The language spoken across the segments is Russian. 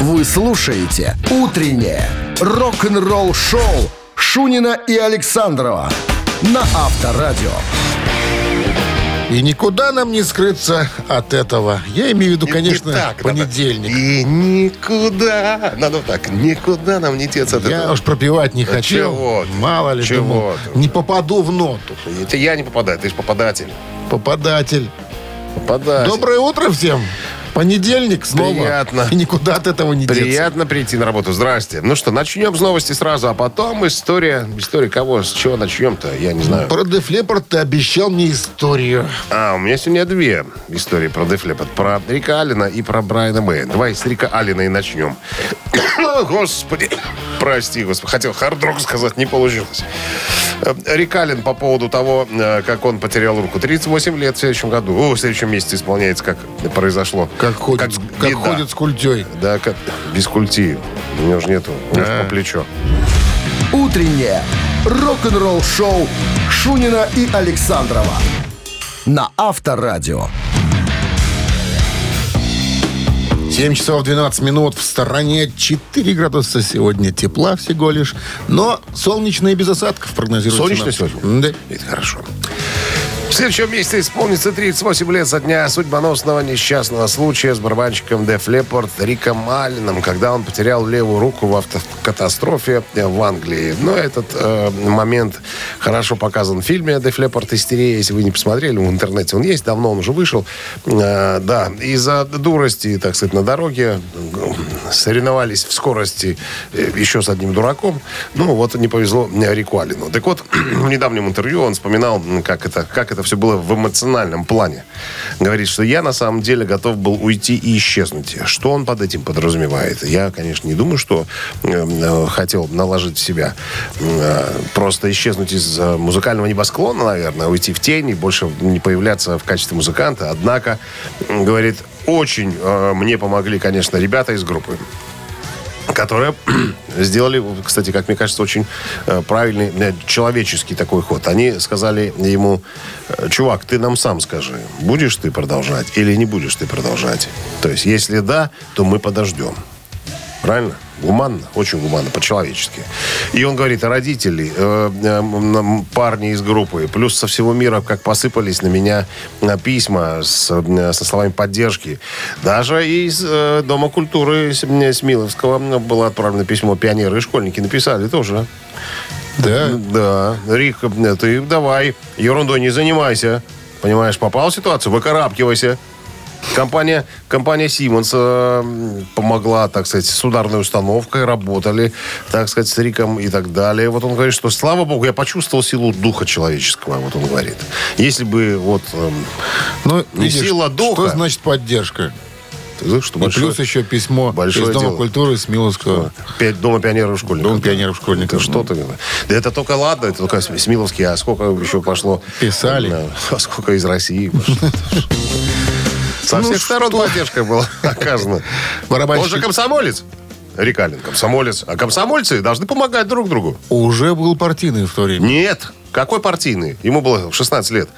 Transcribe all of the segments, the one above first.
Вы слушаете «Утреннее рок-н-ролл-шоу» Шунина и Александрова на Авторадио. И никуда нам не скрыться от этого. Я имею в виду, конечно, Не так, понедельник. надо. И никуда. Надо так. Никуда нам не теться от Я этого. уж пропивать не Да хочу. чего? Мало ли, Чего думал, не попаду в ноту. Это я не попадаю, ты же попадатель. Попадатель. Попадатель. Доброе утро всем. Понедельник снова. Приятно. И никуда от этого не деться. Приятно прийти на работу. Здрасте. Ну что, начнем с новости сразу, а потом история. История кого? С чего начнем-то? Я не знаю. Про Leppard ты обещал мне историю. А, у меня сегодня две истории про Leppard. Про Рика Аллена и про Брайана Мэя. Давай с Рика Аллена и начнем. Господи. Прости, господи. Хотел хард-рок сказать, не получилось. Э, Рик Аллен по поводу того, э, как он потерял руку. 38 лет в следующем году. О, в следующем месяце исполняется, как произошло. Как ходит, как беда. ходит с культей. Да, как без культи. У него же нету. У него А. по плечо. «Утреннее рок-н-ролл-шоу» Шунина и Александрова на Авторадио. 7 часов 12 минут в стороне. 4 градуса сегодня тепла всего лишь. Но солнечно и без осадков прогнозируется. Солнечно нам. сегодня? Да. Это хорошо. В следующем месяце исполнится 38 лет со дня судьбоносного несчастного случая с барабанщиком Деф Леппорт Риком Алленом, когда он потерял левую руку в автокатастрофе в Англии. Но этот э, момент хорошо показан в фильме Деф Леппорт «Истерия». Если вы не посмотрели, в интернете он есть, давно он уже вышел. Э, да, из-за дурости, так сказать, на дороге э, соревновались в скорости э, еще с одним дураком. Ну, вот не повезло э, Рику Аллену. Так вот, в недавнем интервью он вспоминал, как это, как это все было в эмоциональном плане. Говорит, что я на самом деле готов был уйти и исчезнуть. Что он под этим подразумевает? Я, конечно, не думаю, что э, э, хотел наложить себя. Э, просто исчезнуть из э, музыкального небосклона, наверное, уйти в тень и больше не появляться в качестве музыканта. Однако, говорит, очень э, мне помогли, конечно, ребята из группы которые сделали, кстати, как мне кажется, очень э, правильный э, человеческий такой ход. Они сказали ему, э, чувак, ты нам сам скажи, будешь ты продолжать или не будешь ты продолжать. То есть, если да, то мы подождем. Правильно? Гуманно, очень гуманно, по-человечески. И он говорит, а родители, э, э, парни из группы, плюс со всего мира, как посыпались на меня э, письма с, э, со словами поддержки. Даже из э, Дома культуры С- Смиловского было отправлено письмо. Пионеры и школьники написали тоже. Да. Да. Рик, э, ты давай, ерундой не занимайся. Понимаешь, попал в ситуацию, выкарабкивайся. Компания, компания Siemens э, помогла, так сказать, с ударной установкой, работали, так сказать, с Риком и так далее. Вот он говорит, что, слава богу, я почувствовал силу духа человеческого, вот он говорит. Если бы вот... эм, Ну, Не видишь, сила духа. Что значит поддержка? что И большое- плюс еще письмо большое из Дома дело. культуры с Миловского. Пять Дома пионеров школьников. Дом пионеров школьников. Что ты? Да это только ладно, это только Смиловский, а сколько еще пошло? Писали. А сколько из России пошло? Со Ну всех сторон что? поддержка была оказана. Барабанщик- Он же комсомолец. Рикалин, комсомолец. А комсомольцы должны помогать друг другу. Уже был партийный в то время. Нет. Какой партийный? Ему было 16 лет.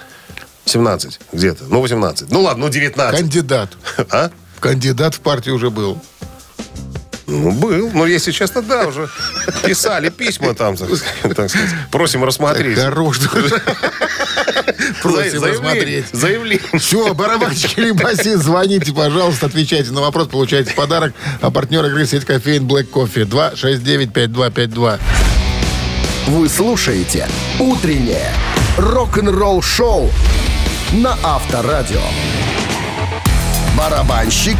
17 где-то. Ну, 18. Ну, ладно, ну, 19. Кандидат. А? Кандидат в партию уже был. Ну, был. Но, если честно, да, уже писали письма там, так сказать. Просим рассмотреть. Хорош. Просим рассмотреть. Заявление. Все, барабанщик или басист, звоните, пожалуйста, отвечайте на вопрос, получайте подарок. А партнер игры сеть кофеин Black Coffee 269-5252. Вы слушаете «Утреннее рок-н-ролл-шоу» на Авторадио. Барабанщик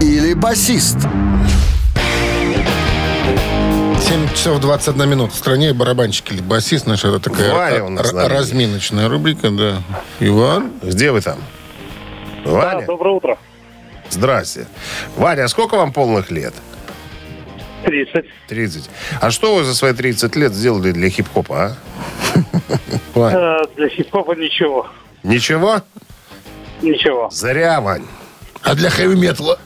или басист? 7 часов 21 минут. В стране барабанщик или басист. Наша это такая Ваня у нас р- разминочная рубрика, да. Иван? Где вы там? Да, Ваня? доброе утро. Здрасте. Ваня, а сколько вам полных лет? 30. 30. А что вы за свои 30 лет сделали для хип-хопа, а? Э, для хип-хопа ничего. Ничего? Ничего. Зря, Вань. А для хэви-металла?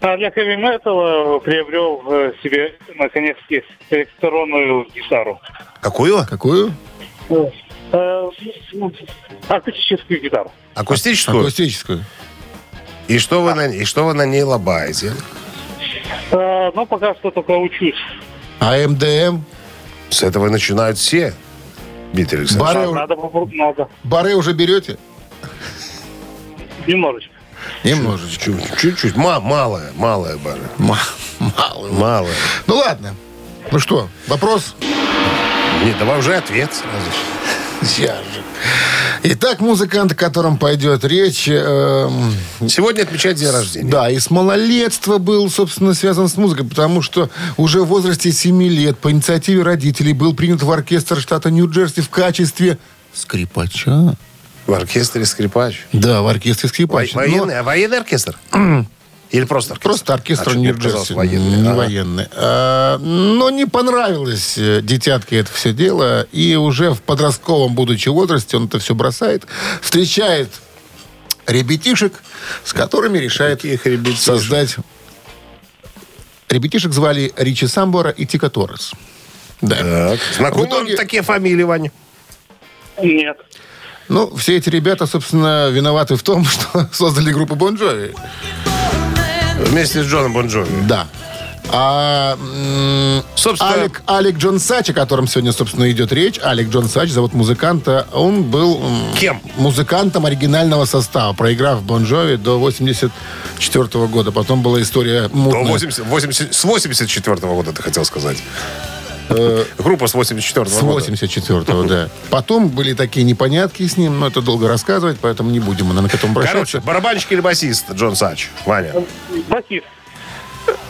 А для хэви-металла приобрел э, себе, наконец-таки, электронную гитару. Какую? Какую? Э, ну, акустическую гитару. Акустическую? Акустическую. И что вы на, и что вы на ней лобаете? А, ну, пока что только учусь. А МДМ? С этого начинают все. Дмитрий Александрович. Бары, надо попробовать, надо. бары уже берете? Немножечко. Немножечко. Чуть- Чуть-чуть. Ма- малая, малая бара. Ма- Мало. Малая. Ну ладно. Ну что, вопрос? Нет, давай уже ответ сразу. Же. Итак, музыкант, о котором пойдет речь, эм, Сегодня отмечает день рождения. да, и с малолетства был, собственно, связан с музыкой, потому что уже в возрасте 7 лет по инициативе родителей был принят в оркестр штата Нью-Джерси в качестве скрипача. В оркестре скрипач. Да, в оркестре скрипач. Во- Но Военный, а военный оркестр? Или просто оркестр? Просто оркестр А, Нью-Джерси. военный. Не Ага. военный. А, но не понравилось э, детятке это все дело. И уже в подростковом, будучи возрасте, он это все бросает. Встречает ребятишек, с которыми решает ребятишек? создать... Ребятишек звали Ричи Самбора и Тико Торрес. Да. Так. Знакомы итоге- такие фамилии, Ваня? Нет. Ну, все эти ребята, собственно, виноваты в том, что создали группу Bon Jovi. Вместе с Джоном Бон Джови. Да. А Собственно- Алек, Алек Джон Сач, о котором сегодня, собственно, идет речь, Алек Джон Сач, зовут музыканта, он был Кем? музыкантом оригинального состава, проиграв Бон Джови до 84 года. Потом была история До мутная. 80, 80, с 84 года, ты хотел сказать. Группа с 84 С года. 84 да. Потом были такие непонятки с ним, но это долго рассказывать, поэтому не будем, наверное, к этому Короче, обращаться. барабанщик или басист Джон Сач? Ваня. Басист.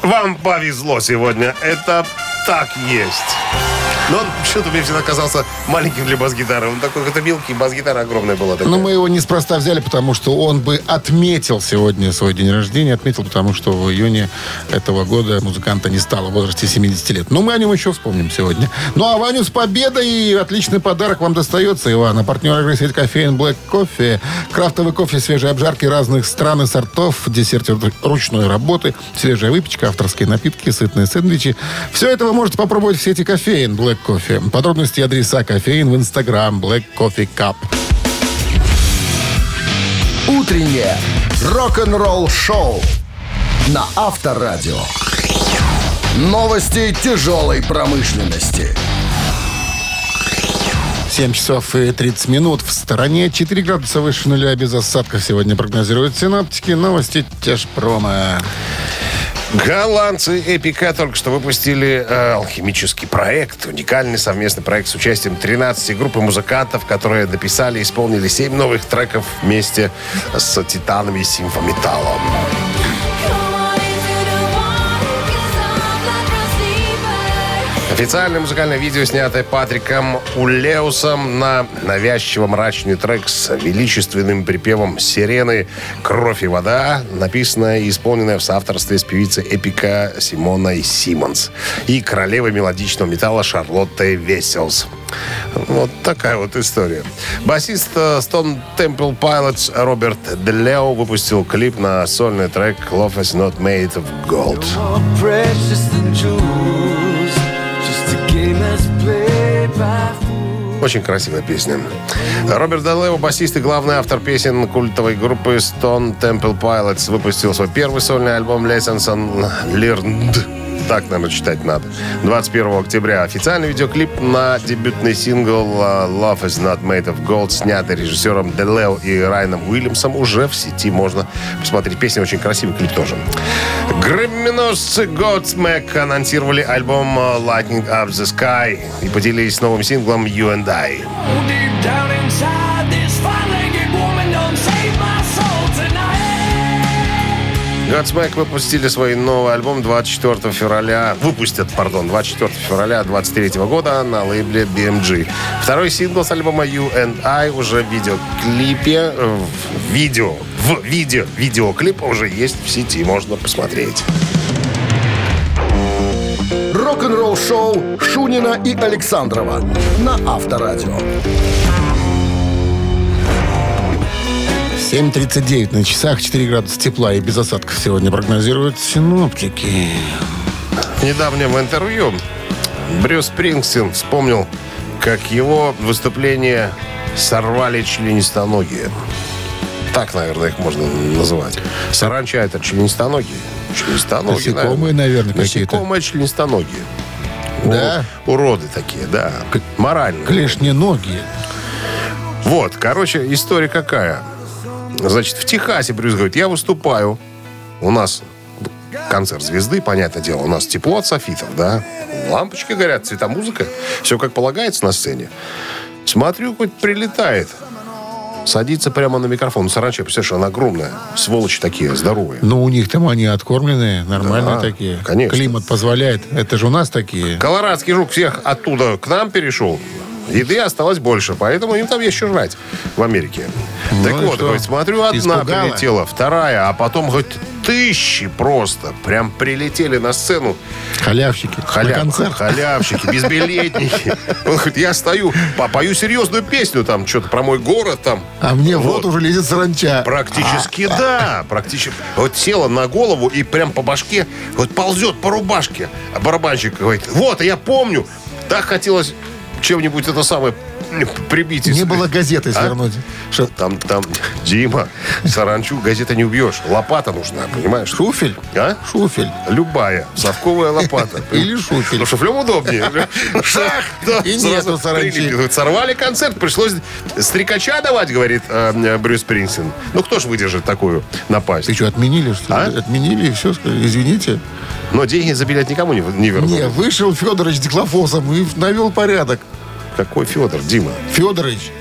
Вам повезло сегодня. Это так есть. Но он почему-то мне всегда казался маленьким для бас-гитары. Он такой какой-то мелкий, бас-гитара огромная была такая. Но мы его неспроста взяли, потому что он бы отметил сегодня свой день рождения. Отметил, потому что в июне этого года музыканта не стало в возрасте 70 лет. Но мы о нем еще вспомним сегодня. Ну а Ваню с победой и отличный подарок вам достается, Иван. А партнер игры сеть кофеин Black Кофе. Крафтовый кофе, свежие обжарки разных стран и сортов, десерт ручной работы, свежая выпечка, авторские напитки, сытные сэндвичи. Все это вы можете попробовать в сети кофеин Black Кофе. Подробности и адреса кофеин в инстаграм Black Coffee Cup. Утреннее рок-н-ролл-шоу на Авторадио. Новости тяжелой промышленности. 7 часов и 30 минут. В стороне 4 градуса выше нуля без осадков сегодня прогнозируют синоптики. Новости тяжпрома. Голландцы Эпика только что выпустили э, алхимический проект. Уникальный совместный проект с участием 13 групп и музыкантов, которые написали и исполнили 7 новых треков вместе с титанами симфометаллом. Официальное музыкальное видео, снятое Патриком Улеусом на навязчиво мрачный трек с величественным припевом «Сирены. Кровь и вода», написанное и исполненное в соавторстве с певицей эпика Симоной Симмонс и королевой мелодичного металла Шарлоттой Веселс. Вот такая вот история. Басист э, Stone Temple Pilots Роберт Делео выпустил клип на сольный трек «Love is not made of gold». Очень красивая песня. Роберт Далео, басист и главный автор песен культовой группы Stone Temple Pilots, выпустил свой первый сольный альбом Lessons on Learned. Так, наверное, читать надо. 21 октября. Официальный видеоклип на дебютный сингл uh, Love is not made of gold, снятый режиссером Делео и Райаном Уильямсом, уже в сети можно посмотреть. Песня очень красивый, клип тоже. Грэмминосцы Godsmack анонсировали альбом uh, Lightning Up the Sky и поделились новым синглом You and I. Godsmack выпустили свой новый альбом 24 февраля, выпустят, пардон, 24 февраля 23 года на лейбле BMG. Второй сингл с альбома You and I уже в видеоклипе, в видео, в видео, видеоклип уже есть в сети, можно посмотреть. Рок-н-ролл-шоу Шунина и Александрова на Авторадио. 7.39 на часах, 4 градуса тепла и без осадков сегодня прогнозируют синоптики. В недавнем интервью Брюс Спрингстин вспомнил, как его выступление сорвали членистоногие. Так, наверное, их можно называть. Саранча это членистоногие. Членистоногие, Насекомые, наверное, какие-то. Насекомые членистоногие. Да? У- Уроды такие, да. Морально. Клешненогие. Вот, короче, история какая. Значит, в Техасе Брюс говорит, я выступаю. У нас концерт звезды, понятное дело. У нас тепло от софитов, да. Лампочки горят, цветомузыка. Все как полагается на сцене. Смотрю, хоть прилетает. Садится прямо на микрофон. Ну, Саранча, представляешь, она огромная. Сволочи такие, здоровые. Ну, у них там они откормленные, нормальные Да, такие. конечно. Климат позволяет. Это же у нас такие. Колорадский жук всех оттуда к нам перешел. Еды осталось больше, поэтому им там что жрать в Америке. так и вот, что? говорит, смотрю, одна Испугала? прилетела, вторая, а потом хоть тысячи просто прям прилетели на сцену. Халявщики. Халяв- На концерт. халявщики, безбилетники. Он говорит, я стою, попою серьезную песню там, что-то про мой город там. А мне вот, Вот. уже лезет саранча. Практически да, практически. Вот села на голову и прям по башке, вот ползет по рубашке. А барабанщик говорит, вот, я помню, так хотелось чем-нибудь это самое прибить. Не было газеты А? свернуть. Что, Там, там, Дима, саранчу газетой не убьешь. Лопата нужна, понимаешь? шуфель? А? Шуфель. Любая. Совковая лопата. Или шуфель. Ну, шуфлем удобнее. Шах! И нету саранчи. Сорвали концерт, пришлось стрекача давать, говорит э, Брюс Спрингстин. Ну, кто ж выдержит такую напасть? Ты что, отменили, что ли? А? Отменили и все, извините. Но деньги за билет никому не, не вернули. Не, вышел Федорович Деклофосом и навел порядок. Какой Федор, Дима? Федорович.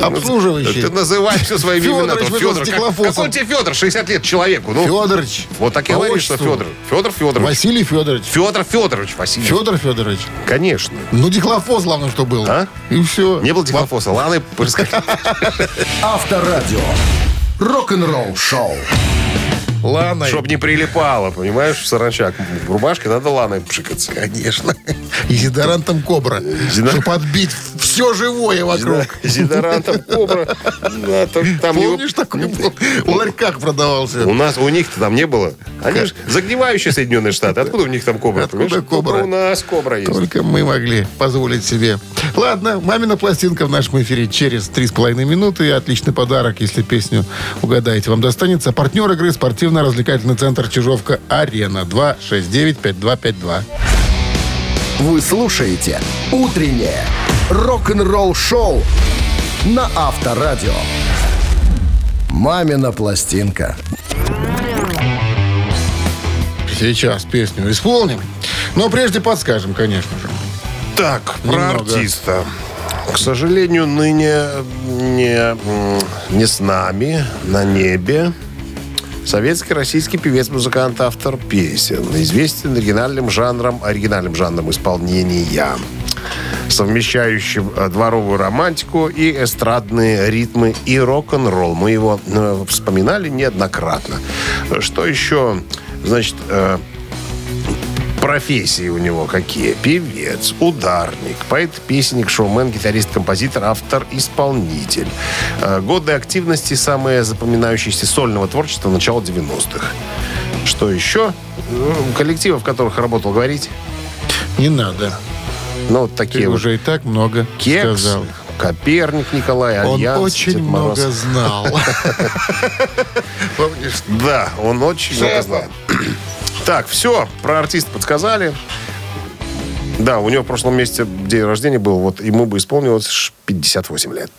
Обслуживающий. Ты называй все именами. вышел Федор. с Как, какой тебе Федор? 60 лет человеку. Ну, Федорович. вот так и По говоришь, что. Федор. Федор Федорович. Василий Федорович. Федор Федорович Василий. Федор Федорович. Конечно. Ну, Диклофос, главное, что был. А? И все. Не было дихлофоса. Ладно. Авторадио. Рок-н-ролл шоу. Ладно. Чтоб не прилипало, понимаешь, в саранчак. В рубашке надо ланой пшикаться. Конечно. И зидорантом кобра. Зидор- Чтобы отбить все живое вокруг. Зидорантом кобра. Да, там его- Помнишь, такой был? В ларьках продавался. У нас, у них-то там не было. Они же загнивающие Соединенные Штаты. Откуда у них там кобра? Откуда понимаешь? кобра? У нас кобра есть. Только мы могли позволить себе. Ладно, мамина пластинка в нашем эфире через 3,5 минуты. Отличный подарок, если песню угадаете, вам достанется. Партнер игры спортивно-развлекательный центр Чижовка-Арена. 269-5252. Вы слушаете «Утреннее рок-н-ролл-шоу» на Авторадио. «Мамина пластинка». Сейчас песню исполним. Но прежде подскажем, конечно же. Так, про Немного. артиста. К сожалению, ныне не, не с нами, на небе. Советский российский певец, музыкант, автор песен. Известен оригинальным жанром, оригинальным жанром исполнения, совмещающим э, дворовую романтику и эстрадные ритмы и рок-н-ролл. Мы его э, вспоминали неоднократно. Что еще? Значит, э, Профессии у него какие? Певец, ударник, поэт-песенник, шоумен, гитарист, композитор, автор, исполнитель. Э, Годы активности самые запоминающиеся сольного творчества начала 90-х. Что еще? Ну, Коллективы, в которых работал, говорить? Не надо. Ну, вот такие Ты вот. уже и так много Кекс, сказал. Коперник Николай, Он Альянс, очень Дед Мороз. много знал. Помнишь? Да, он очень много знает. Так, все, про артиста подсказали. Да, у него в прошлом месяце день рождения был, вот ему бы исполнилось ш- 58 лет.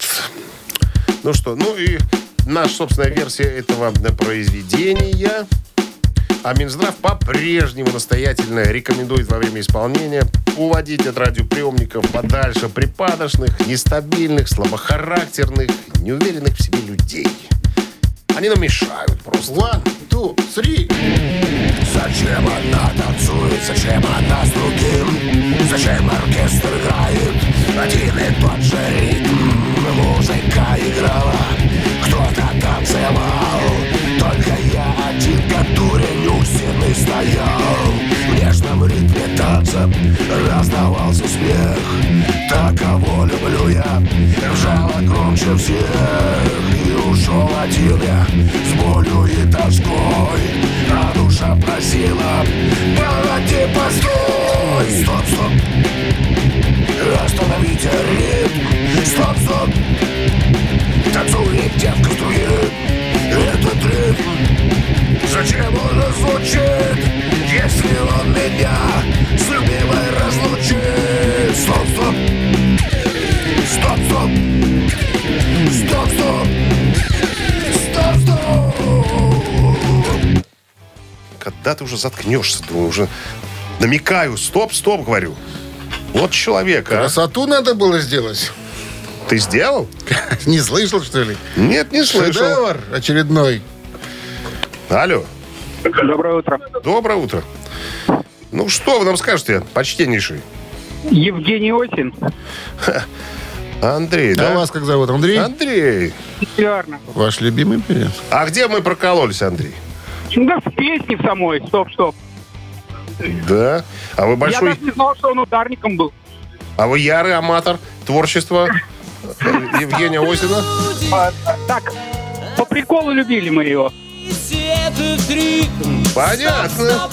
Ну что, ну и наша собственная версия этого э, произведения. А Минздрав по-прежнему настоятельно рекомендует во время исполнения уводить от радиоприемников подальше припадочных, нестабильных, слабохарактерных, неуверенных в себе людей. Они нам мешают просто. One, two, three. Зачем она танцует, зачем она с другим? Зачем оркестр играет? Один и тот же ритм? Музыка играла, кто-то танцевал. Только я один, как дурень у стены стоял. В нежном ритме танца раздавался смех. Так, кого люблю я, ржала громче всех Когда ты уже заткнешься, ты уже намекаю, стоп, стоп, говорю. Вот человек, а. Красоту надо было сделать. Ты сделал? Не слышал, что ли? Нет, не слышал. Шедевр очередной. Алло, Доброе утро. доброе утро. Ну, что вы нам скажете, почтеннейший? Евгений Осин. Андрей, А да? вас как зовут? Андрей? Андрей. Популярно. Ваш любимый певец? А где мы прокололись, Андрей? Да, в песне в самой. Стоп, стоп. Да. А вы Я большой... даже не знал, что он ударником был. А вы ярый аматор творчества э, Евгения Осина? А, так, по приколу любили мы его. Понятно.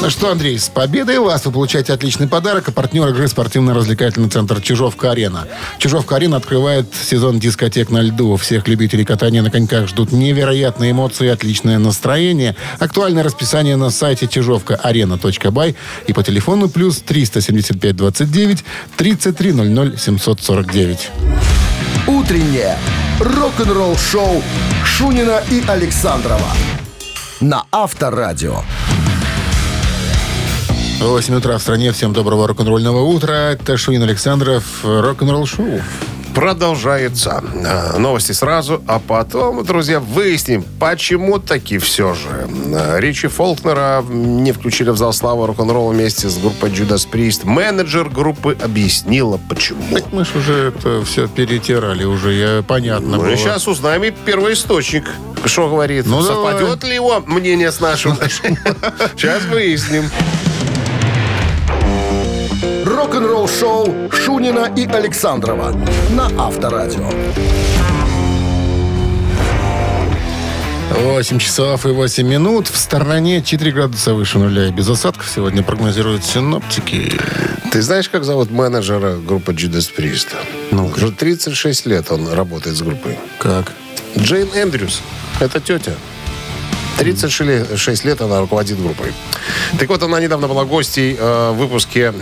Ну что, Андрей, с победой вас вы получаете отличный подарок. А партнер игры спортивно-развлекательный центр «Чижовка-арена». «Чижовка-арена» открывает сезон дискотек на льду. Всех любителей катания на коньках ждут невероятные эмоции и отличное настроение. Актуальное расписание на сайте чижовка-арена.бай и по телефону плюс 375 29 33 00 749. Утреннее рок-н-ролл-шоу Шунина и Александрова на Авторадио. 8 утра в стране. Всем доброго рок-н-ролльного утра. Это Шунин Александров. Рок-н-ролл шоу. Продолжается. А, Новости сразу, а потом, друзья, выясним, почему таки все же а, Ричи Фолкнера не включили в зал славы рок-н-ролла вместе с группой Judas Priest. Менеджер группы объяснила, почему. Мы же уже это все перетирали уже, я, понятно Ну было. сейчас узнаем и первоисточник, что говорит. Ну, Совпадет ли его мнение с нашим? Сейчас выясним. Рок-н-ролл-шоу Шунина и Александрова на Авторадио. 8 часов и 8 минут. В стороне 4 градуса выше нуля. И без осадков сегодня прогнозируют синоптики. Ты знаешь, как зовут менеджера группы Judas Priest? Ну, Уже 36 лет он работает с группой. Как? Джейн Эндрюс. Это тетя. 36 лет она руководит группой. Так вот, она недавно была гостей э, в выпуске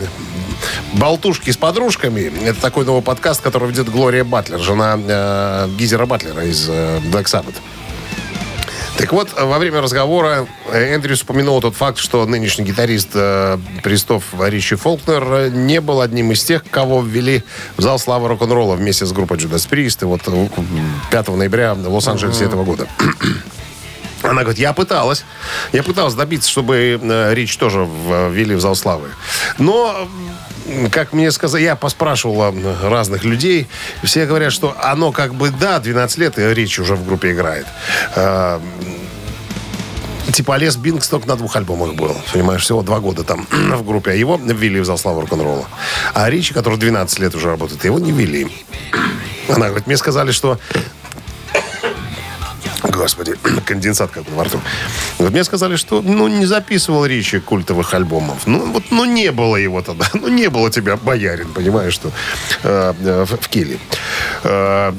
«Болтушки с подружками». Это такой новый подкаст, который ведет Глория Батлер, жена э, Гизера Батлера из э, Black Sabbath. Так вот, во время разговора э, Эндрюс упомянул тот факт, что нынешний гитарист э, Пристов Ричи Фолкнер э, не был одним из тех, кого ввели в зал славы рок-н-ролла вместе с группой Judas Priest. И вот э, 5 ноября в Лос-Анджелесе этого года. Она говорит, я пыталась. Я пыталась добиться, чтобы э, Рич тоже ввели в зал славы. Но, как мне сказали, я поспрашивал разных людей. Все говорят, что оно как бы, да, 12 лет, и Рич уже в группе играет. Э, Типа Лес Бинкс только на двух альбомах был. Понимаешь, всего два года там в группе. А его ввели в зал славы рок-н-ролла. А Ричи, который 12 лет уже работает, его не ввели. Она говорит, мне сказали, что Господи, конденсат как во рту. Мне сказали, что ну, не записывал Ричи культовых альбомов. Ну, вот, ну, не было его тогда. Ну, не было тебя, боярин, понимаешь, что э, э, в, в Киле. Э,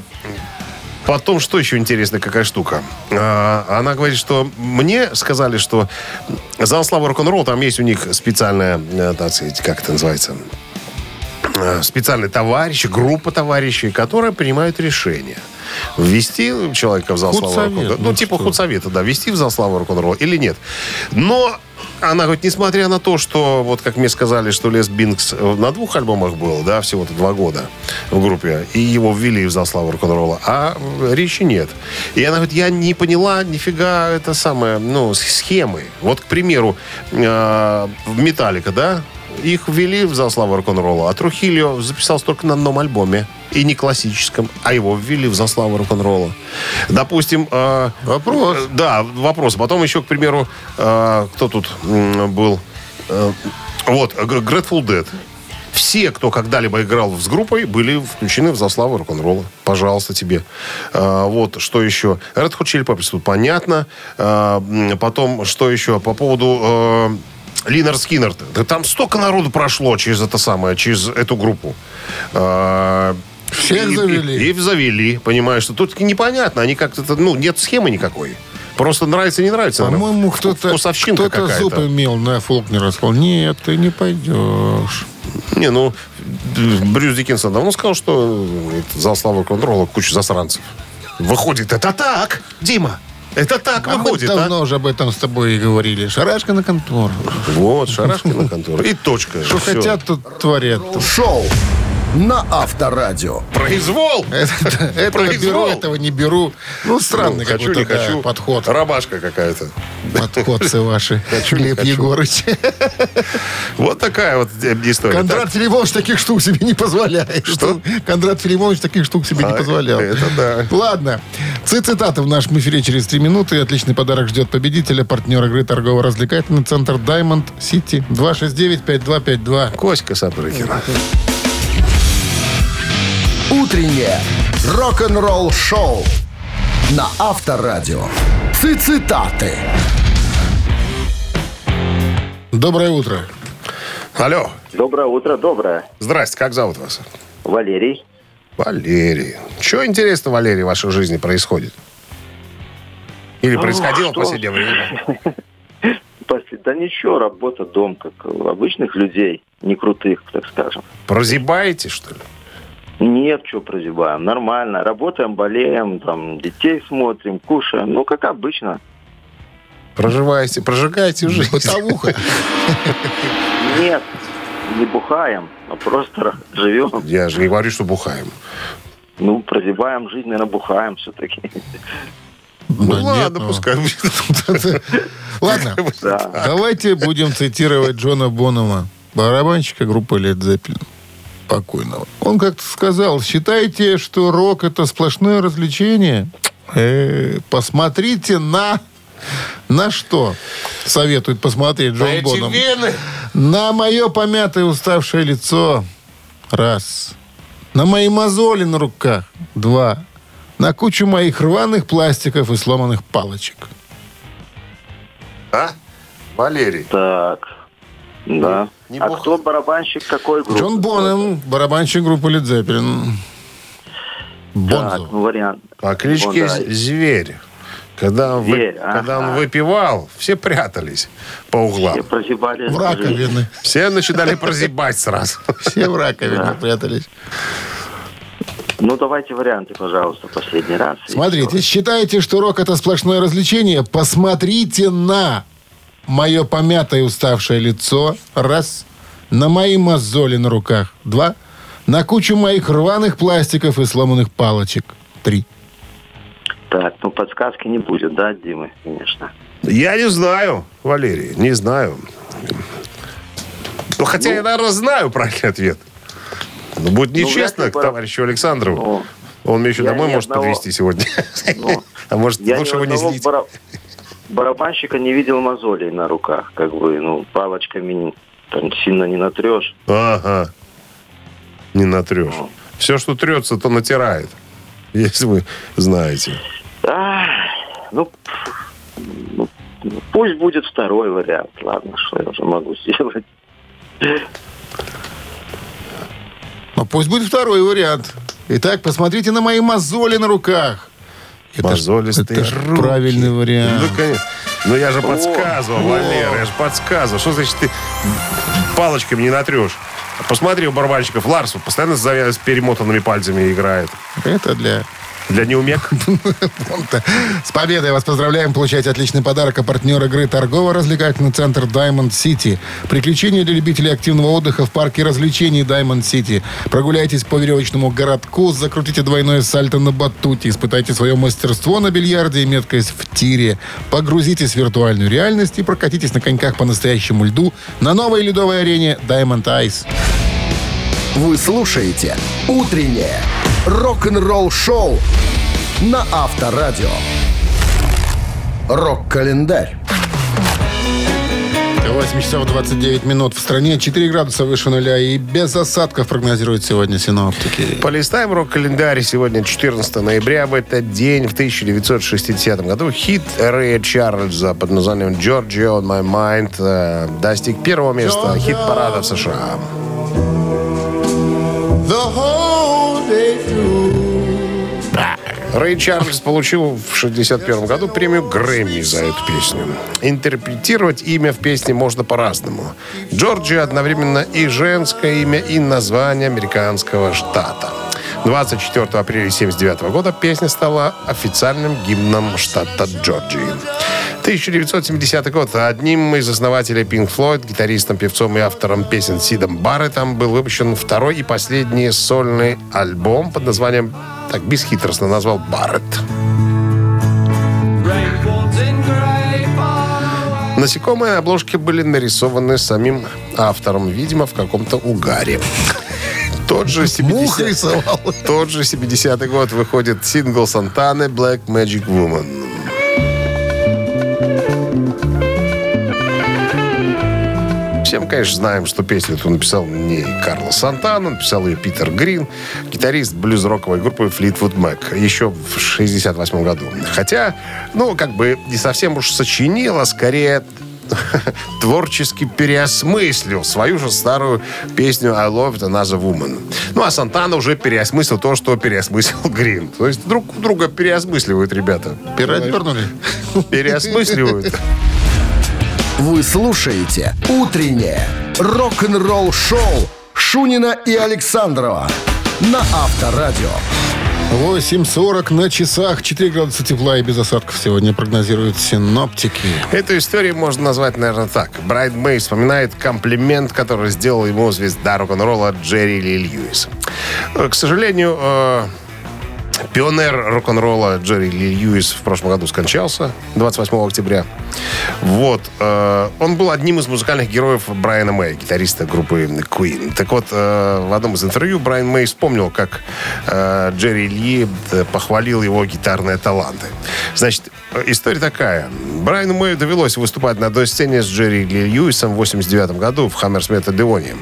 Потом, что еще интересно, какая штука? А, Она говорит, что мне сказали, что зал славы рок-н-ролл, там есть у них специальная, э, так сказать, как это называется, э, специальные товарищи, группа товарищей, которые принимают решение. Ввести человека в зал славы Худсовет, рок-н-ролла. ну Ну, типа худсовета, да, ввести в зал славы рок-н-ролла или нет. Но она говорит, несмотря на то, что, вот как мне сказали, что Лес Бинкс на двух альбомах был, да, всего-то два года в группе, и его ввели в зал славы рок-н-ролла, а Ричи нет. И она говорит, я не поняла нифига это самое, ну, схемы. Вот, к примеру, э, Металлика, да, их ввели в зал славы рок-н-ролла, а Трухильо записался только на одном альбоме. И не классическом, а его ввели в зал славы рок-н-ролла. Допустим... э, Вопрос. э, Да, вопрос. Потом еще, к примеру, э, кто тут м, был? Э, вот, Г- Grateful Dead. Все, кто когда-либо играл с группой, были включены в заславу рок-н-ролла. Пожалуйста, тебе. А, вот, что еще? Red Hot Chili Peppers тут понятно. А, потом, что еще? По поводу... э, Линар Скиннер. Да там столько народу прошло через это самое, через эту группу. А, Всех и- завели. И, и завели, понимаешь, что тут непонятно. Они как-то, ну, нет схемы никакой. Просто нравится, не нравится. По-моему, кто-то Вкусовщинка кто какая-то. зуб имел на Фолкнера. Сказал, нет, ты не пойдешь. Не, ну, Брюс Диккенсон давно сказал, что это зал славы контрола куча засранцев. Выходит, это так, Дима. Это так А мы выходит, а? давно уже об этом с тобой и говорили. Шарашка на контору. Вот, Шарашкина контора. И точка. Что хотят, тут творят. Шоу на Авторадио. Произвол! Это, беру, этого не беру. Ну, странный Ну, хочу, какой-то подход. Рабашка какая-то. Подходцы ваши. Хочу. Егорыч. Вот такая вот э, история. Кондрат Филимонович таких штук себе не позволяет. Что? Кондрат Филимонович таких штук себе не А, позволял. это да. Ладно. Цитаты в нашем эфире через три минуты. Отличный подарок ждет победителя. Партнер игры торгово-развлекательный центр Diamond City. 269-5252. Так, Коська Сапрыкина. Утреннее рок-н-ролл-шоу на Авторадио. Цитаты. Доброе утро. Алло. Доброе утро, доброе. Здрасте, как зовут вас? Валерий. Валерий. Что интересно, Валерий, в вашей жизни происходит? Или происходило в что? последнее время? Да ничего, работа, дом, как у обычных людей, не крутых, так скажем. Прозябаете, что ли? Нет, что прозябаем, нормально. Работаем, болеем, там, детей смотрим, кушаем. Ну, как обычно. Проживаете, прожигаете жизнь. Бытовуха. Нет, не бухаем, а просто живем. Я же не говорю, что бухаем. Ну, прозябаем жизнь, наверное, бухаем все-таки. Ну Да ладно, нет, ну. пускай будет. Ладно. Да. Давайте будем цитировать Джона Бонома, барабанщика группы Led Zeppelin, покойного. Он как-то сказал, считаете, что рок это сплошное развлечение? Э, посмотрите на... На что советует посмотреть Джон Эти Боном? вены. На мое помятое уставшее лицо. Раз. На мои мозоли на руках. Два. На кучу моих рваных пластиков и сломанных палочек. А? Валерий. Так, да. А бух- кто барабанщик какой группы? Джон Бонем, барабанщик группы Led Zeppelin. Так, Бонзо. ну, вариант. По кличке Вон, да. Зверь. Когда он, вы- Зверь, когда он выпивал, все прятались по углам. Все прозябали. В раковины. Все начинали прозябать сразу. Все в раковине прятались. Ну, давайте варианты, пожалуйста, последний раз. Смотрите, считаете, что рок это сплошное развлечение? Посмотрите на мое помятое уставшее лицо. Раз. На мои мозоли на руках. Два. На кучу моих рваных пластиков и сломанных палочек. Три. Так, ну, подсказки не будет, да, Димы, конечно. Я не знаю, Валерий, не знаю. Ну, хотя я, наверное, знаю правильный ответ. Но будет Ну, нечестно вряд к товарищу Александрову. Ну, Он меня еще домой может одного- подвести сегодня. Ну, А может, лучше его не злить. бара- барабанщика не видел мозолей на руках. Как бы, ну, палочками там сильно не натрешь. Ага. Не натрешь. Ну. Все, что трется, то натирает. Если вы знаете. Ах, ну, пф, ну, ну, пусть будет второй вариант. Ладно, что я уже могу сделать. Ну, пусть будет второй вариант. Итак, посмотрите на мои мозоли на руках. Это Мозолистые это руки. правильный вариант. Ну, конечно. Ну, я же подсказывал, Валера, я же подсказывал. Что значит ты палочками не натрешь? Посмотри, у барабанщиков Ларс постоянно с перемотанными пальцами играет. Это для Для неумек. С победой вас поздравляем. Получайте отличный подарок. А партнер игры торгово-развлекательный центр Diamond City. Приключения для любителей активного отдыха в парке развлечений Diamond City. Прогуляйтесь по веревочному городку, закрутите двойное сальто на батуте, испытайте свое мастерство на бильярде и меткость в тире. Погрузитесь в виртуальную реальность и прокатитесь на коньках по настоящему льду на новой ледовой арене Diamond Ice. Вы слушаете «Утреннее рок-н-ролл-шоу» на Авторадио. Рок-календарь. 8 часов 29 минут в стране, 4 градуса выше нуля и без осадков прогнозируют сегодня синоптики. Полистаем рок-календарь. Сегодня 14 ноября. В этот день, в 1960 году, хит Рэя Чарльза под названием «Georgia on my mind» э, достиг первого места хит-парада в США. Рэй Чарльз получил в 61 году премию Грэмми за эту песню. Интерпретировать имя в песне можно по-разному. Джорджия одновременно и женское имя, и название американского штата. 24 апреля 1979 года песня стала официальным гимном штата Джорджии. 1970 год. Одним из основателей Pink Floyd, гитаристом, певцом и автором песен Сидом Барреттом был выпущен второй и последний сольный альбом под названием, так бесхитростно назвал, «Барретт». Насекомые на обложке были нарисованы самим автором, видимо, в каком-то угаре. Тот же 70 рисовал. Тот же 70-й год выходит сингл Сантаны «Black Magic Woman». Все мы, конечно, знаем, что песню эту написал не Карлос Сантана, написал ее Питер Грин, гитарист блюз-роковой группы Fleetwood Mac, еще в 68 году. Хотя, ну, как бы не совсем уж сочинил, а скорее творчески переосмыслил свою же старую песню «I Love Another Woman». Ну, а Сантана уже переосмыслил то, что переосмыслил Грин. То есть друг друга переосмысливают ребята. Переодернули. Переосмысливают. Вы слушаете «Утреннее рок-н-ролл-шоу» Шунина и Александрова на Авторадио. 8.40 на часах. 4 градуса тепла и без осадков сегодня прогнозируют синоптики. Эту историю можно назвать, наверное, так. Брайан Мэй вспоминает комплимент, который сделал ему звезда рок-н-ролла Джерри Ли Льюис. К сожалению, э, пионер рок-н-ролла Джерри Ли Льюис в прошлом году скончался 28 октября. Вот. э, Он был одним из музыкальных героев Брайана Мэй, гитариста группы Queen. Так вот, э, в одном из интервью Брайан Мэй вспомнил, как э, Джерри Ли э, похвалил его гитарные таланты. Значит, история такая. Брайану Мэю довелось выступать на одной сцене с Джерри Ли Льюисом в 89 году в Хаммерсмит Одеоне.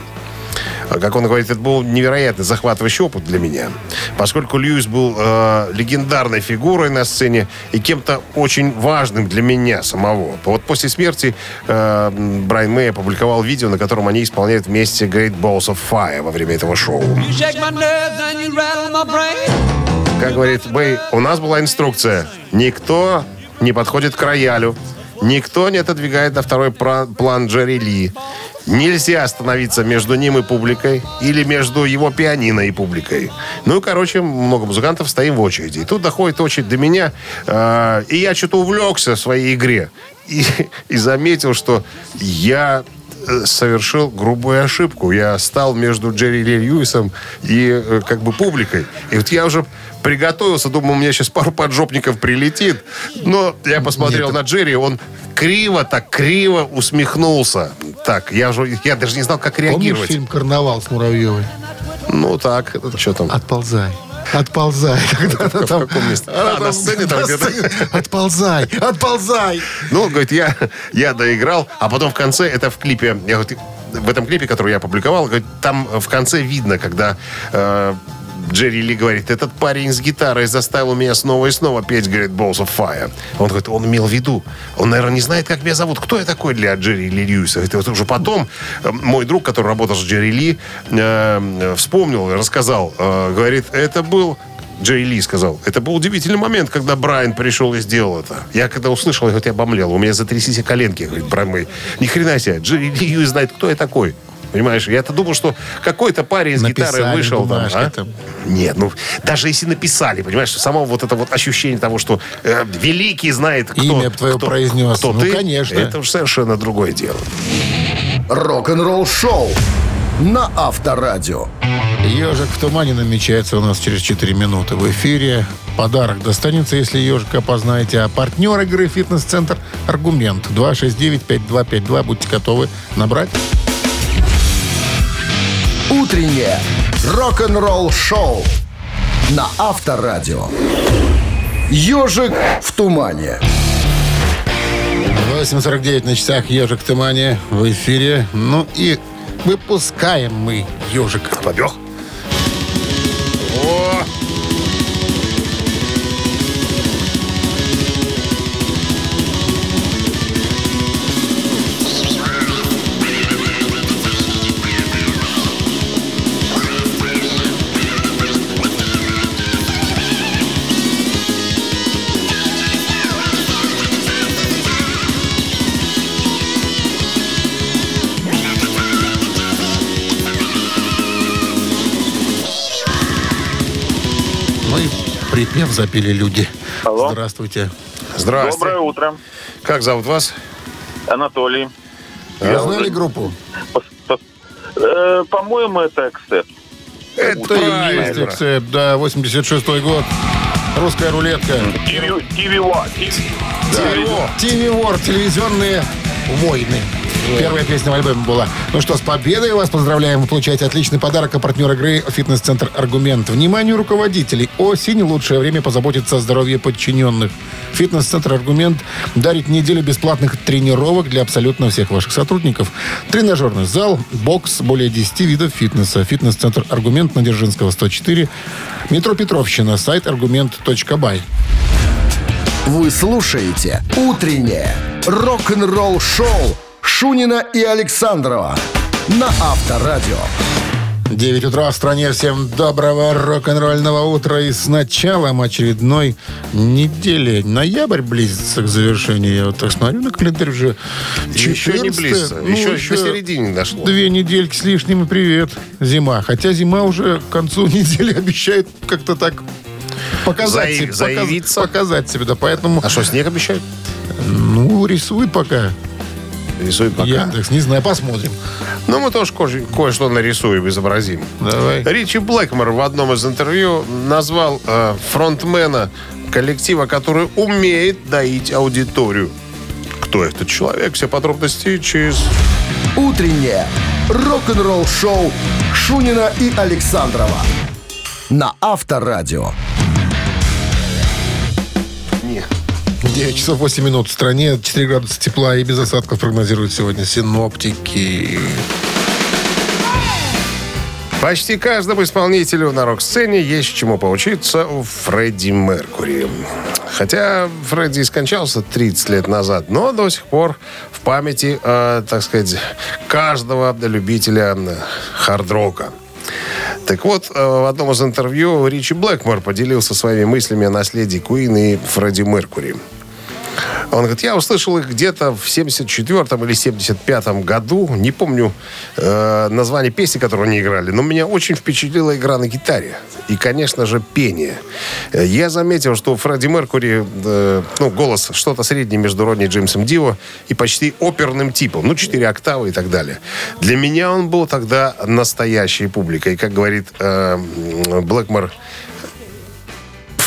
А, Как он говорит, это был невероятно захватывающий опыт для меня. Поскольку Льюис был э, легендарной фигурой на сцене и кем-то очень важным для меня самого. Вот после смерти э, Брайан Мэй опубликовал видео, на котором они исполняют вместе Great Balls of Fire во время этого шоу. Как говорит Мэй, у нас была инструкция. Никто не подходит к роялю. Никто не отодвигает на второй план Джерри Ли. Нельзя остановиться между ним и публикой или между его пианино и публикой. Ну и, короче, много музыкантов стоим в очереди. И тут доходит очередь до меня, э, и я что-то увлекся в своей игре. И, и заметил, что я э, совершил грубую ошибку. Я стал между Джерри Ли Льюисом и э, как бы публикой. И вот я уже приготовился, думал, у меня сейчас пару поджопников прилетит. Но я посмотрел на Джерри, он криво, так криво усмехнулся. Так, я, уже, я даже не знал, как Помнишь реагировать. фильм «Карнавал» с Муравьевой? Ну так, что там? Отползай. Отползай. Когда В там- каком месте? она А, на сцене там где-то? Отползай, отползай. Ну, говорит, я, я доиграл, а потом в конце, это в клипе, я говорю, в этом клипе, который я опубликовал, говорит, там в конце видно, когда э, Джерри Ли говорит, этот парень с гитарой заставил меня снова и снова петь, говорит, Balls of Fire. Он говорит, он имел в виду, он, наверное, не знает, как меня зовут. Кто я такой для Джерри Ли Льюиса? Это вот уже потом э, мой друг, который работал с Джерри Ли, э, вспомнил, рассказал, э, говорит, это был Джей Ли сказал. Это был удивительный момент, когда Брайан пришел и сделал это. Я когда услышал, я, говорит, я обомлел. У меня затряслись и коленки, говорит Брайан Мэй. Ни хрена себе. Джей Ли знает, кто я такой. Понимаешь, я-то думал, что какой-то парень с Написали, гитарой вышел там. а? Нет, ну даже если написали, понимаешь, само вот это вот ощущение того, что э, великий знает, кто, Имя твое кто, произнес. кто Ну, ты, конечно. это уж совершенно другое дело. Рок-н-ролл-шоу на Авторадио. Ежик в тумане намечается у нас через 4 минуты в эфире. Подарок достанется, если ежика опознаете. А партнер игры «Фитнес-центр» «Аргумент» 269-5252. Будьте готовы набрать. Утреннее рок-н-ролл-шоу на Авторадио. Ежик в тумане. 8.49 на часах «Ежик в тумане» в эфире. Ну и выпускаем мы ежика. Побег. Припев запели люди. Алло. Здравствуйте. Здрасте. Доброе утро. Как зовут вас? Анатолий. Вы знали группу? Пос- пос- э, По-моему, это Accept. Это и есть. Accept, да, 86 год. Русская рулетка. TV, TV, ТВ Вор, телевизионные войны. Первая песня в альбоме была. Ну что, с победой вас поздравляем. Вы получаете отличный подарок от партнера игры «Фитнес-центр Аргумент». Вниманию руководителей. Осень – лучшее время позаботиться о здоровье подчиненных. «Фитнес-центр Аргумент» дарит неделю бесплатных тренировок для абсолютно всех ваших сотрудников. Тренажерный зал, бокс, более 10 видов фитнеса. «Фитнес-центр Аргумент» на Дзержинского, 104. Метро Петровщина. Сайт аргумент.бай. Вы слушаете «Утреннее рок-н-ролл-шоу» Шунина и Александрова на Авторадио. 9 утра в стране. Всем доброго рок-н-ролльного утра. И с началом очередной недели. Ноябрь близится к завершению. Я вот так смотрю на календарь уже. Еще не 14. близко. Ну, еще, еще середине не дошло. Две недельки с лишним и привет. Зима. Хотя зима уже к концу недели обещает как-то так показать, Заи- себе, показ- показать себе. Да, поэтому, А что, снег обещают? ну, рисует пока. Рисует пока. Яндекс, не знаю, посмотрим. Ну, мы тоже кое- кое-что нарисуем, изобразим. Давай. Ричи Блэкмор в одном из интервью назвал э, фронтмена коллектива, который умеет доить аудиторию. Кто этот человек? Все подробности через... «Утреннее рок-н-ролл-шоу» Шунина и Александрова на Авторадио. 9 часов 8 минут в стране, 4 градуса тепла и без осадков прогнозируют сегодня синоптики. Почти каждому исполнителю на рок-сцене есть чему поучиться у Фредди Меркури. Хотя Фредди скончался 30 лет назад, но до сих пор в памяти, э, так сказать, каждого любителя э, хард-рока. Так вот, э, в одном из интервью Ричи Блэкмор поделился своими мыслями о наследии Куин и Фредди Меркури. Он говорит, я услышал их где-то в 74-м или 75-м году. Не помню э, название песни, которую они играли, но меня очень впечатлила игра на гитаре. И, конечно же, пение. Э, Я заметил, что Фредди Меркури э, ну, голос что-то среднее между Родни Джеймсом Дио и почти оперным типом. Ну, четыре октавы и так далее. Для меня он был тогда настоящей публикой. Как говорит э, Блэкмор,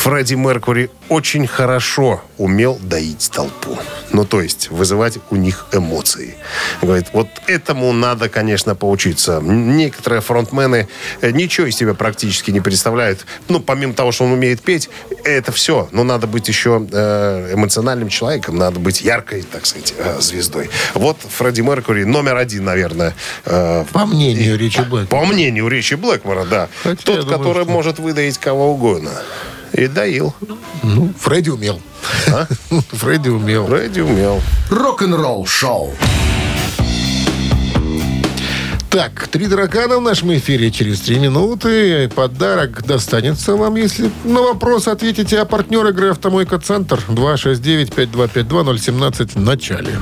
Фредди Меркури очень хорошо умел доить толпу. Ну, то есть, вызывать у них эмоции. Говорит, вот этому надо, конечно, поучиться. Некоторые фронтмены э, ничего из себя практически не представляют. Ну, помимо того, что он умеет петь, это все. Но надо быть еще э, эмоциональным человеком, надо быть яркой, так сказать, э, звездой. Вот Фредди Меркури номер один, наверное. По мнению Ричи Блэкмора. по мнению Ричи Блэкмора, да. Хотя Тот, думаю, который что- может выдаить кого угодно. И доил. Ну, Фредди умел. Фредди умел. Фредди умел. Рок-н-ролл-шоу. Так, три таракана в нашем эфире через три минуты. Подарок достанется вам, если на вопрос ответите. А партнер игры «Автомойка Центр» 269-5252-017 в начале.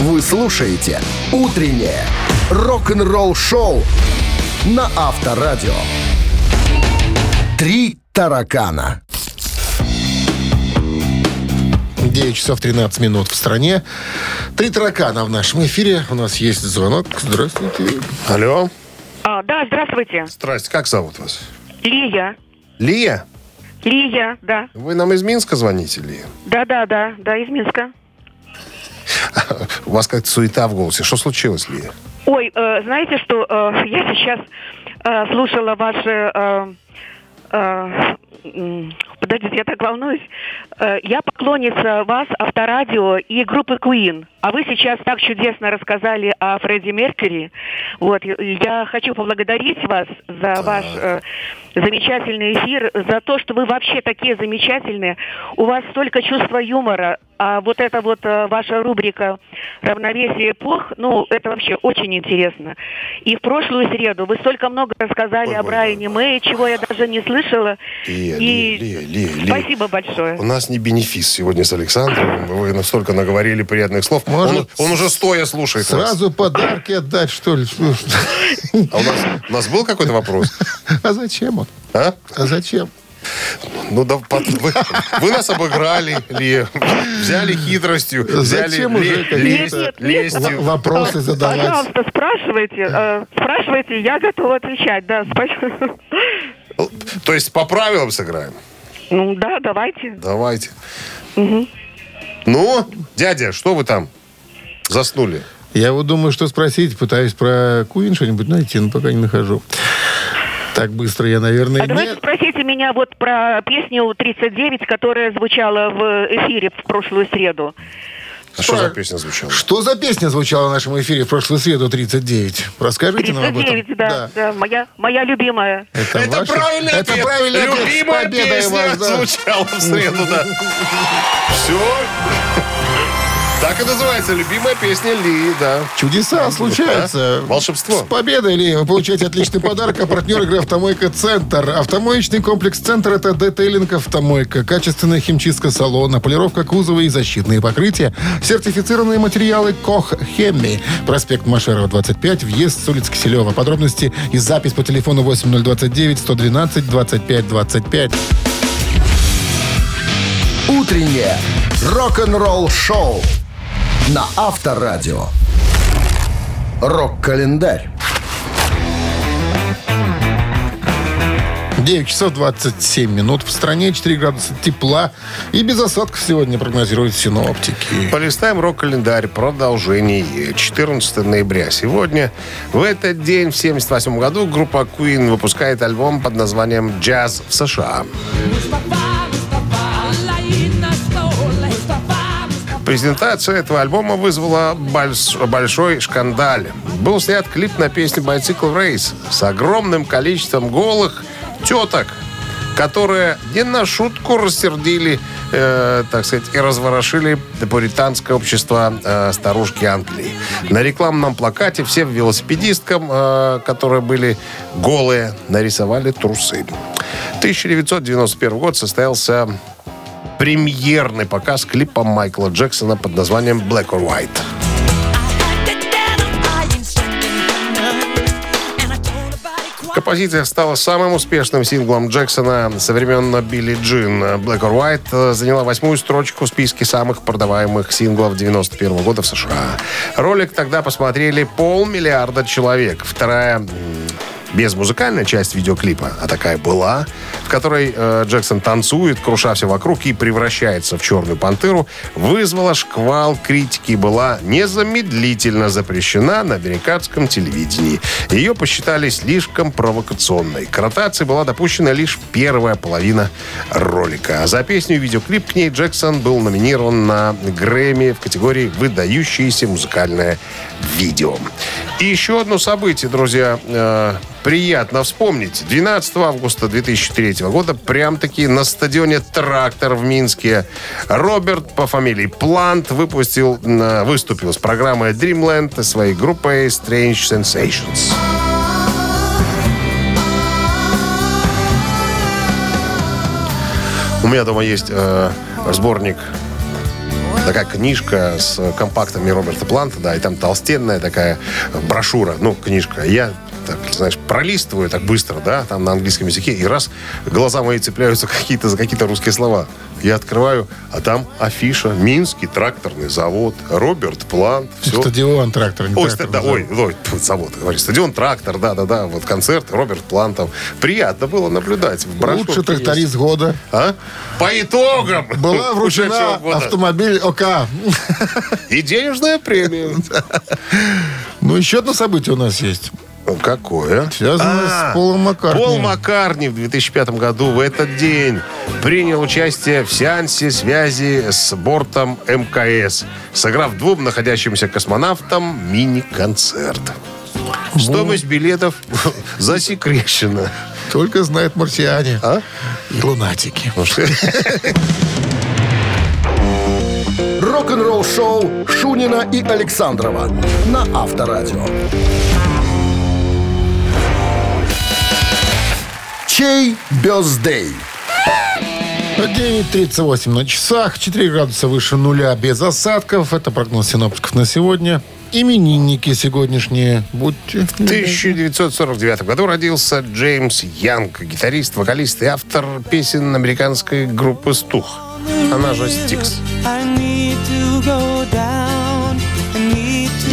Вы слушаете «Утреннее рок-н-ролл-шоу» на Авторадио. Три таракана. 9 часов 13 минут в стране. Три таракана в нашем эфире. У нас есть звонок. Здравствуйте. Алло. А, да, здравствуйте. Здрасте, как зовут вас? Лия. Лия? Лия, да. Вы нам из Минска звоните, Лия? Да, да, да, да, из Минска. У вас как-то суета в голосе. Что случилось, Лия? Ой, э, знаете что, э, я сейчас э, слушала ваши... э, подождите, я так волнуюсь. Э, я поклонница вас, Авторадио и группы Queen. А вы сейчас так чудесно рассказали о Фредди Меркьюри. Вот, я хочу поблагодарить вас за ваш э, замечательный эфир, за то, что вы вообще такие замечательные. У вас столько чувства юмора. А вот эта вот э, ваша рубрика «Равновесие эпох», ну, это вообще очень интересно. И в прошлую среду вы столько много рассказали о Брайане Мэй, чего я даже не слышала. Лия, И Лия, Лия, Лия. спасибо большое. У нас не бенефис сегодня с Александром. Вы настолько наговорили приятных слов. Может, он, он уже стоя слушает вас. Сразу подарки отдать, что ли? А у нас, у нас был какой-то вопрос? А зачем он? А? А зачем? Ну, да, под- вы, вы нас обыграли, Ли. Взяли хитростью, взяли Зачем уже ле- Нет, лесть- нет, лестью. В- Вопросы задавать. Пожалуйста, спрашивайте. э, спрашивайте, я готова отвечать. Да, спасибо. То есть по правилам сыграем? Ну да, давайте. Давайте. Ну, дядя, что вы там заснули? Я вот думаю, что спросить. Пытаюсь про Куин что-нибудь найти, но пока не нахожу. Так быстро я, наверное, А давайте не... спросите меня вот про песню 39, которая звучала в эфире в прошлую среду. А что за песня звучала? Что за песня звучала в нашем эфире в прошлую среду 39? Расскажите нам об этом. 39, да, да, моя, моя любимая. Это, Это ваша- правильный Это ответ. правильный ответ. Любимая победой песня вас, да. звучала в среду, да. Все. Так и называется. Любимая песня Ли, да. Чудеса случаются. Да. Волшебство. С победой, Ли! Вы получаете отличный подарок. А партнер игры «Автомойка Центр». Автомоечный комплекс «Центр» — это детейлинг «Автомойка». Качественная химчистка салона, полировка кузова и защитные покрытия. Сертифицированные материалы «Кох Хемми». Проспект Машерова, 25. Въезд с улицы Киселева. Подробности и запись по телефону 8029 112 25 25. Утреннее рок-н-ролл-шоу на Авторадио. Рок-календарь. 9 часов 27 минут. В стране 4 градуса тепла. И без осадков сегодня прогнозируют синоптики. Полистаем рок-календарь. Продолжение. 14 ноября. Сегодня, в этот день, в 1978 году, группа Queen выпускает альбом под названием «Джаз в США». Презентация этого альбома вызвала больш- большой шкандаль. Был снят клип на песню «Bicycle Race» с огромным количеством голых теток, которые не на шутку рассердили, э, так сказать, и разворошили пуританское общество э, старушки Англии. На рекламном плакате всем велосипедисткам, э, которые были голые, нарисовали трусы. 1991 год состоялся премьерный показ клипа Майкла Джексона под названием «Black or White». Композиция стала самым успешным синглом Джексона со времен Билли Джин. Black or White заняла восьмую строчку в списке самых продаваемых синглов 91 года в США. Ролик тогда посмотрели полмиллиарда человек. Вторая м, безмузыкальная часть видеоклипа, а такая была, в которой э, Джексон танцует, круша все вокруг и превращается в черную пантеру, вызвала шквал критики и была незамедлительно запрещена на американском телевидении. Ее посчитали слишком провокационной. К ротации была допущена лишь первая половина ролика. А за песню и видеоклип к ней Джексон был номинирован на Грэмми в категории «Выдающееся музыкальное видео». И еще одно событие, друзья, э, приятно вспомнить. 12 августа 2003 года прям-таки на стадионе «Трактор» в Минске Роберт по фамилии Плант выпустил, выступил с программой Dreamland своей группой Strange Sensations. У меня дома есть э, сборник такая книжка с компактами Роберта Планта, да, и там толстенная такая брошюра, ну, книжка. Я так, знаешь, пролистываю так быстро, да, там на английском языке, и раз глаза мои цепляются какие-то за какие-то русские слова. Я открываю, а там афиша, Минский тракторный завод, Роберт Плант, все. Стадион трактор, не Ой, трактор, да, ой, ой, завод, говорю, стадион Трактор, да-да-да, вот концерт Роберт Плантов. Приятно было наблюдать. Лучший тракторист есть. года. А? По итогам Была вручена автомобиль ОК. И денежная премия. Ну, еще одно событие у нас есть. Какое? Связано А, с Полом Маккартни. Пол Маккарни в 2005 году в этот день принял участие в сеансе связи с бортом МКС, сыграв двум находящимся космонавтам мини-концерт. Стоимость билетов засекречена. Только знают марсиане А? и лунатики. Рок-н-ролл-шоу Шунина и Александрова на Авторадио. Чей бездей? 9.38 на часах, 4 градуса выше нуля без осадков. Это прогноз синоптиков на сегодня. именинники сегодняшние. Будьте. В 1949 году родился Джеймс Янг, гитарист, вокалист и автор песен американской группы «Стух». Она же «Стикс».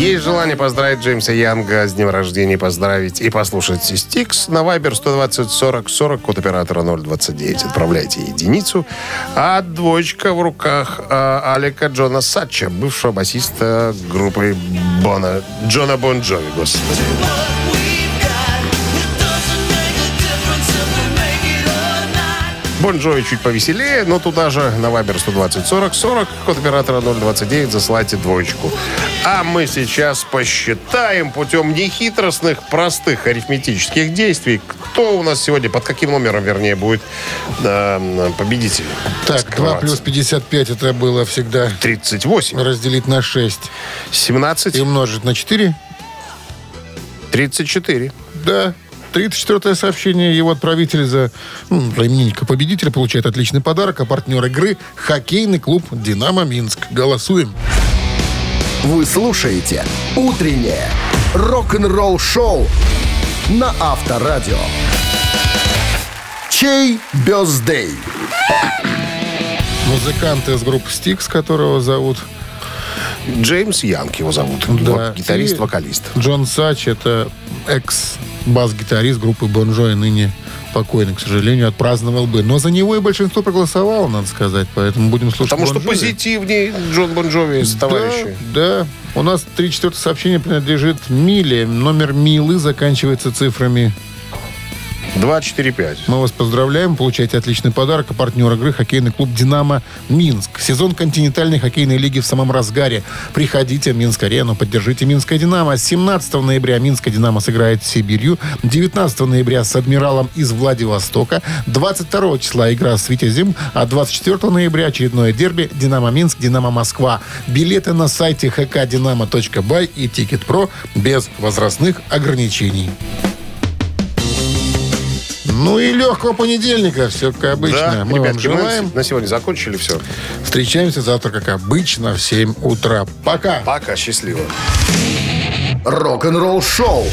Есть желание поздравить Джеймса Янга с днем рождения, поздравить и послушать Стикс на Viber 120 40 40, код оператора 029. Отправляйте единицу. А двоечка в руках а, Алика Джона Сатча, бывшего басиста группы Бона, Джона Бон Джови, господи. Бон Джови чуть повеселее, но туда же на Вайбер 120 40 40, код оператора 029, засылайте двоечку. А мы сейчас посчитаем путем нехитростных, простых арифметических действий, кто у нас сегодня, под каким номером, вернее, будет э, победитель. Так, 2 скрываться. плюс 55 это было всегда 38, разделить на 6 17, и умножить на 4. 34. Да. 34 сообщение. Его отправитель за, ну, за именинника победителя получает отличный подарок. А партнер игры – хоккейный клуб «Динамо Минск». Голосуем. Вы слушаете «Утреннее рок-н-ролл-шоу» на Авторадио. Чей бездей? Музыкант из группы «Стикс», которого зовут Джеймс Янг его зовут. Да. Вот, гитарист, И- вокалист. Джон Сач. Это экс-бас-гитарист группы Bon Jovi, ныне покойный, к сожалению, отпраздновал бы. Но за него и большинство проголосовало, надо сказать. Поэтому будем слушать Потому что Джови. позитивнее Джон Бон Джови с товарищи. Да, да. У нас 34 сообщение принадлежит Миле. Номер Милы заканчивается цифрами. 2-4-5. Мы вас поздравляем. Получаете отличный подарок. А партнер игры хоккейный клуб «Динамо Минск». Сезон континентальной хоккейной лиги в самом разгаре. Приходите в Минск-арену, поддержите «Минское Динамо». 17 ноября «Минское Динамо» сыграет с Сибирью. 19 ноября с «Адмиралом» из Владивостока. 22 числа игра с «Витязем». А 24 ноября очередное дерби «Динамо Минск», «Динамо Москва». Билеты на сайте hkdinamo.by и «Тикет.Про» без возрастных ограничений. Ну и легкого понедельника. Все как обычно. Да, мы вам ребятки, мы желаем. на сегодня закончили все. Встречаемся завтра, как обычно, в 7 утра. Пока. Пока, счастливо. Рок-н-ролл-шоу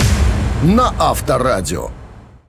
на Авторадио.